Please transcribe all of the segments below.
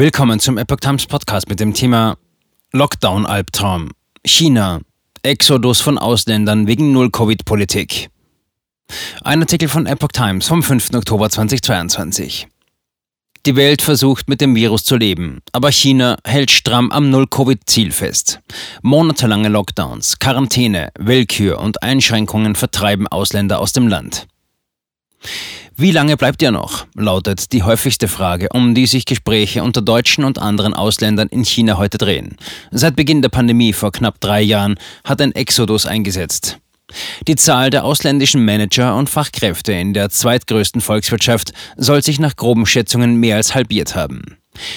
Willkommen zum Epoch Times Podcast mit dem Thema Lockdown-Albtraum. China. Exodus von Ausländern wegen Null-Covid-Politik. Ein Artikel von Epoch Times vom 5. Oktober 2022. Die Welt versucht mit dem Virus zu leben, aber China hält stramm am Null-Covid-Ziel fest. Monatelange Lockdowns, Quarantäne, Willkür und Einschränkungen vertreiben Ausländer aus dem Land. Wie lange bleibt ihr noch? lautet die häufigste Frage, um die sich Gespräche unter Deutschen und anderen Ausländern in China heute drehen. Seit Beginn der Pandemie vor knapp drei Jahren hat ein Exodus eingesetzt. Die Zahl der ausländischen Manager und Fachkräfte in der zweitgrößten Volkswirtschaft soll sich nach groben Schätzungen mehr als halbiert haben.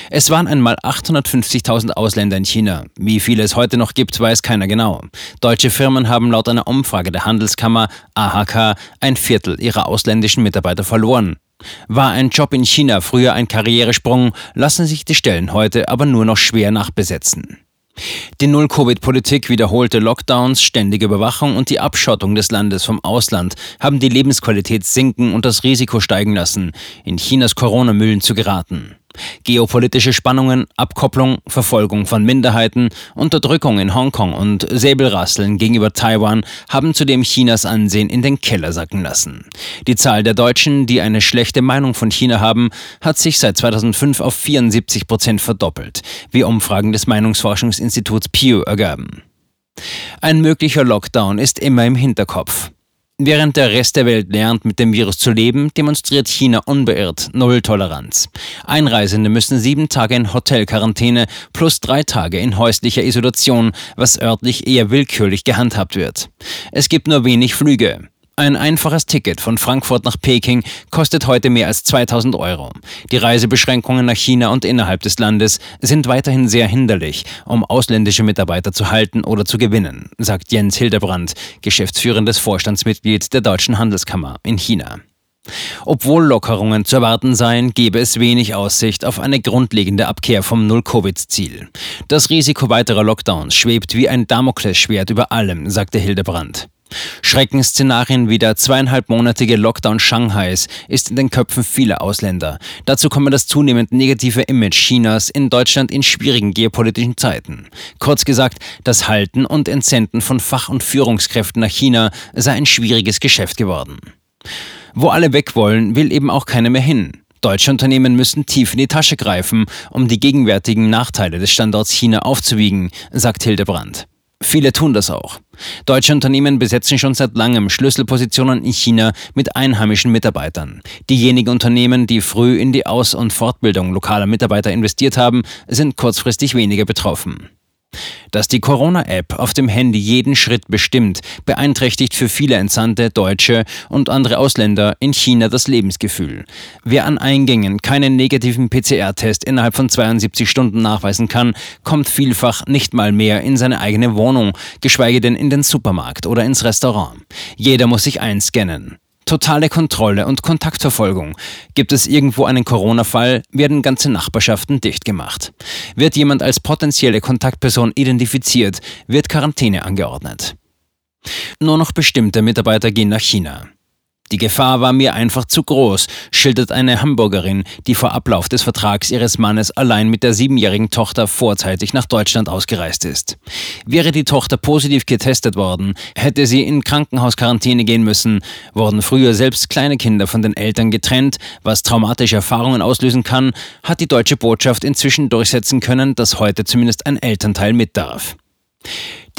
Es waren einmal 850.000 Ausländer in China. Wie viele es heute noch gibt, weiß keiner genau. Deutsche Firmen haben laut einer Umfrage der Handelskammer AHK ein Viertel ihrer ausländischen Mitarbeiter verloren. War ein Job in China früher ein Karrieresprung, lassen sich die Stellen heute aber nur noch schwer nachbesetzen. Die Null-Covid-Politik, wiederholte Lockdowns, ständige Überwachung und die Abschottung des Landes vom Ausland haben die Lebensqualität sinken und das Risiko steigen lassen, in Chinas Corona-Mühlen zu geraten. Geopolitische Spannungen, Abkopplung, Verfolgung von Minderheiten, Unterdrückung in Hongkong und Säbelrasseln gegenüber Taiwan haben zudem Chinas Ansehen in den Keller sacken lassen. Die Zahl der Deutschen, die eine schlechte Meinung von China haben, hat sich seit 2005 auf 74 Prozent verdoppelt, wie Umfragen des Meinungsforschungsinstituts Pew ergaben. Ein möglicher Lockdown ist immer im Hinterkopf. Während der Rest der Welt lernt, mit dem Virus zu leben, demonstriert China unbeirrt Null Toleranz. Einreisende müssen sieben Tage in Hotelquarantäne plus drei Tage in häuslicher Isolation, was örtlich eher willkürlich gehandhabt wird. Es gibt nur wenig Flüge. Ein einfaches Ticket von Frankfurt nach Peking kostet heute mehr als 2000 Euro. Die Reisebeschränkungen nach China und innerhalb des Landes sind weiterhin sehr hinderlich, um ausländische Mitarbeiter zu halten oder zu gewinnen, sagt Jens Hildebrand, geschäftsführendes Vorstandsmitglied der Deutschen Handelskammer in China. Obwohl Lockerungen zu erwarten seien, gebe es wenig Aussicht auf eine grundlegende Abkehr vom Null-Covid-Ziel. Das Risiko weiterer Lockdowns schwebt wie ein Damoklesschwert über allem, sagte Hildebrand. Schreckensszenarien wie der zweieinhalbmonatige Lockdown Shanghais ist in den Köpfen vieler Ausländer. Dazu komme das zunehmend negative Image Chinas in Deutschland in schwierigen geopolitischen Zeiten. Kurz gesagt, das Halten und Entsenden von Fach- und Führungskräften nach China sei ein schwieriges Geschäft geworden. Wo alle weg wollen, will eben auch keiner mehr hin. Deutsche Unternehmen müssen tief in die Tasche greifen, um die gegenwärtigen Nachteile des Standorts China aufzuwiegen, sagt Hildebrand. Viele tun das auch. Deutsche Unternehmen besetzen schon seit langem Schlüsselpositionen in China mit einheimischen Mitarbeitern. Diejenigen Unternehmen, die früh in die Aus- und Fortbildung lokaler Mitarbeiter investiert haben, sind kurzfristig weniger betroffen. Dass die Corona-App auf dem Handy jeden Schritt bestimmt, beeinträchtigt für viele Entsandte, Deutsche und andere Ausländer in China das Lebensgefühl. Wer an Eingängen keinen negativen PCR-Test innerhalb von 72 Stunden nachweisen kann, kommt vielfach nicht mal mehr in seine eigene Wohnung, geschweige denn in den Supermarkt oder ins Restaurant. Jeder muss sich einscannen. Totale Kontrolle und Kontaktverfolgung. Gibt es irgendwo einen Corona-Fall, werden ganze Nachbarschaften dicht gemacht. Wird jemand als potenzielle Kontaktperson identifiziert, wird Quarantäne angeordnet. Nur noch bestimmte Mitarbeiter gehen nach China. Die Gefahr war mir einfach zu groß, schildert eine Hamburgerin, die vor Ablauf des Vertrags ihres Mannes allein mit der siebenjährigen Tochter vorzeitig nach Deutschland ausgereist ist. Wäre die Tochter positiv getestet worden, hätte sie in Krankenhausquarantäne gehen müssen, wurden früher selbst kleine Kinder von den Eltern getrennt, was traumatische Erfahrungen auslösen kann, hat die deutsche Botschaft inzwischen durchsetzen können, dass heute zumindest ein Elternteil mit darf.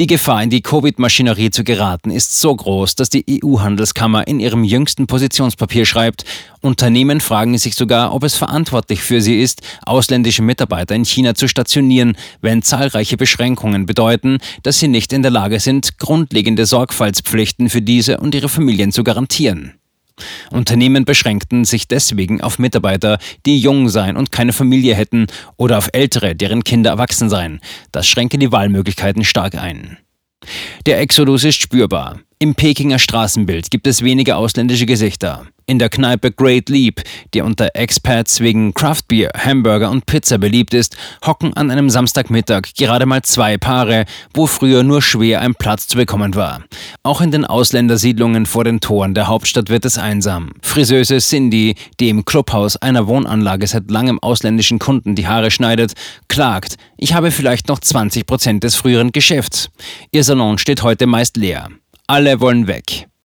Die Gefahr, in die Covid-Maschinerie zu geraten, ist so groß, dass die EU-Handelskammer in ihrem jüngsten Positionspapier schreibt, Unternehmen fragen sich sogar, ob es verantwortlich für sie ist, ausländische Mitarbeiter in China zu stationieren, wenn zahlreiche Beschränkungen bedeuten, dass sie nicht in der Lage sind, grundlegende Sorgfaltspflichten für diese und ihre Familien zu garantieren. Unternehmen beschränkten sich deswegen auf Mitarbeiter, die jung seien und keine Familie hätten, oder auf Ältere, deren Kinder erwachsen seien. Das schränke die Wahlmöglichkeiten stark ein. Der Exodus ist spürbar. Im Pekinger Straßenbild gibt es wenige ausländische Gesichter. In der Kneipe Great Leap, die unter Expats wegen Craftbeer, Hamburger und Pizza beliebt ist, hocken an einem Samstagmittag gerade mal zwei Paare, wo früher nur schwer ein Platz zu bekommen war. Auch in den Ausländersiedlungen vor den Toren der Hauptstadt wird es einsam. Friseuse Cindy, die im Clubhaus einer Wohnanlage seit langem ausländischen Kunden die Haare schneidet, klagt, ich habe vielleicht noch 20 Prozent des früheren Geschäfts. Ihr Salon steht heute meist leer. Alle wollen weg.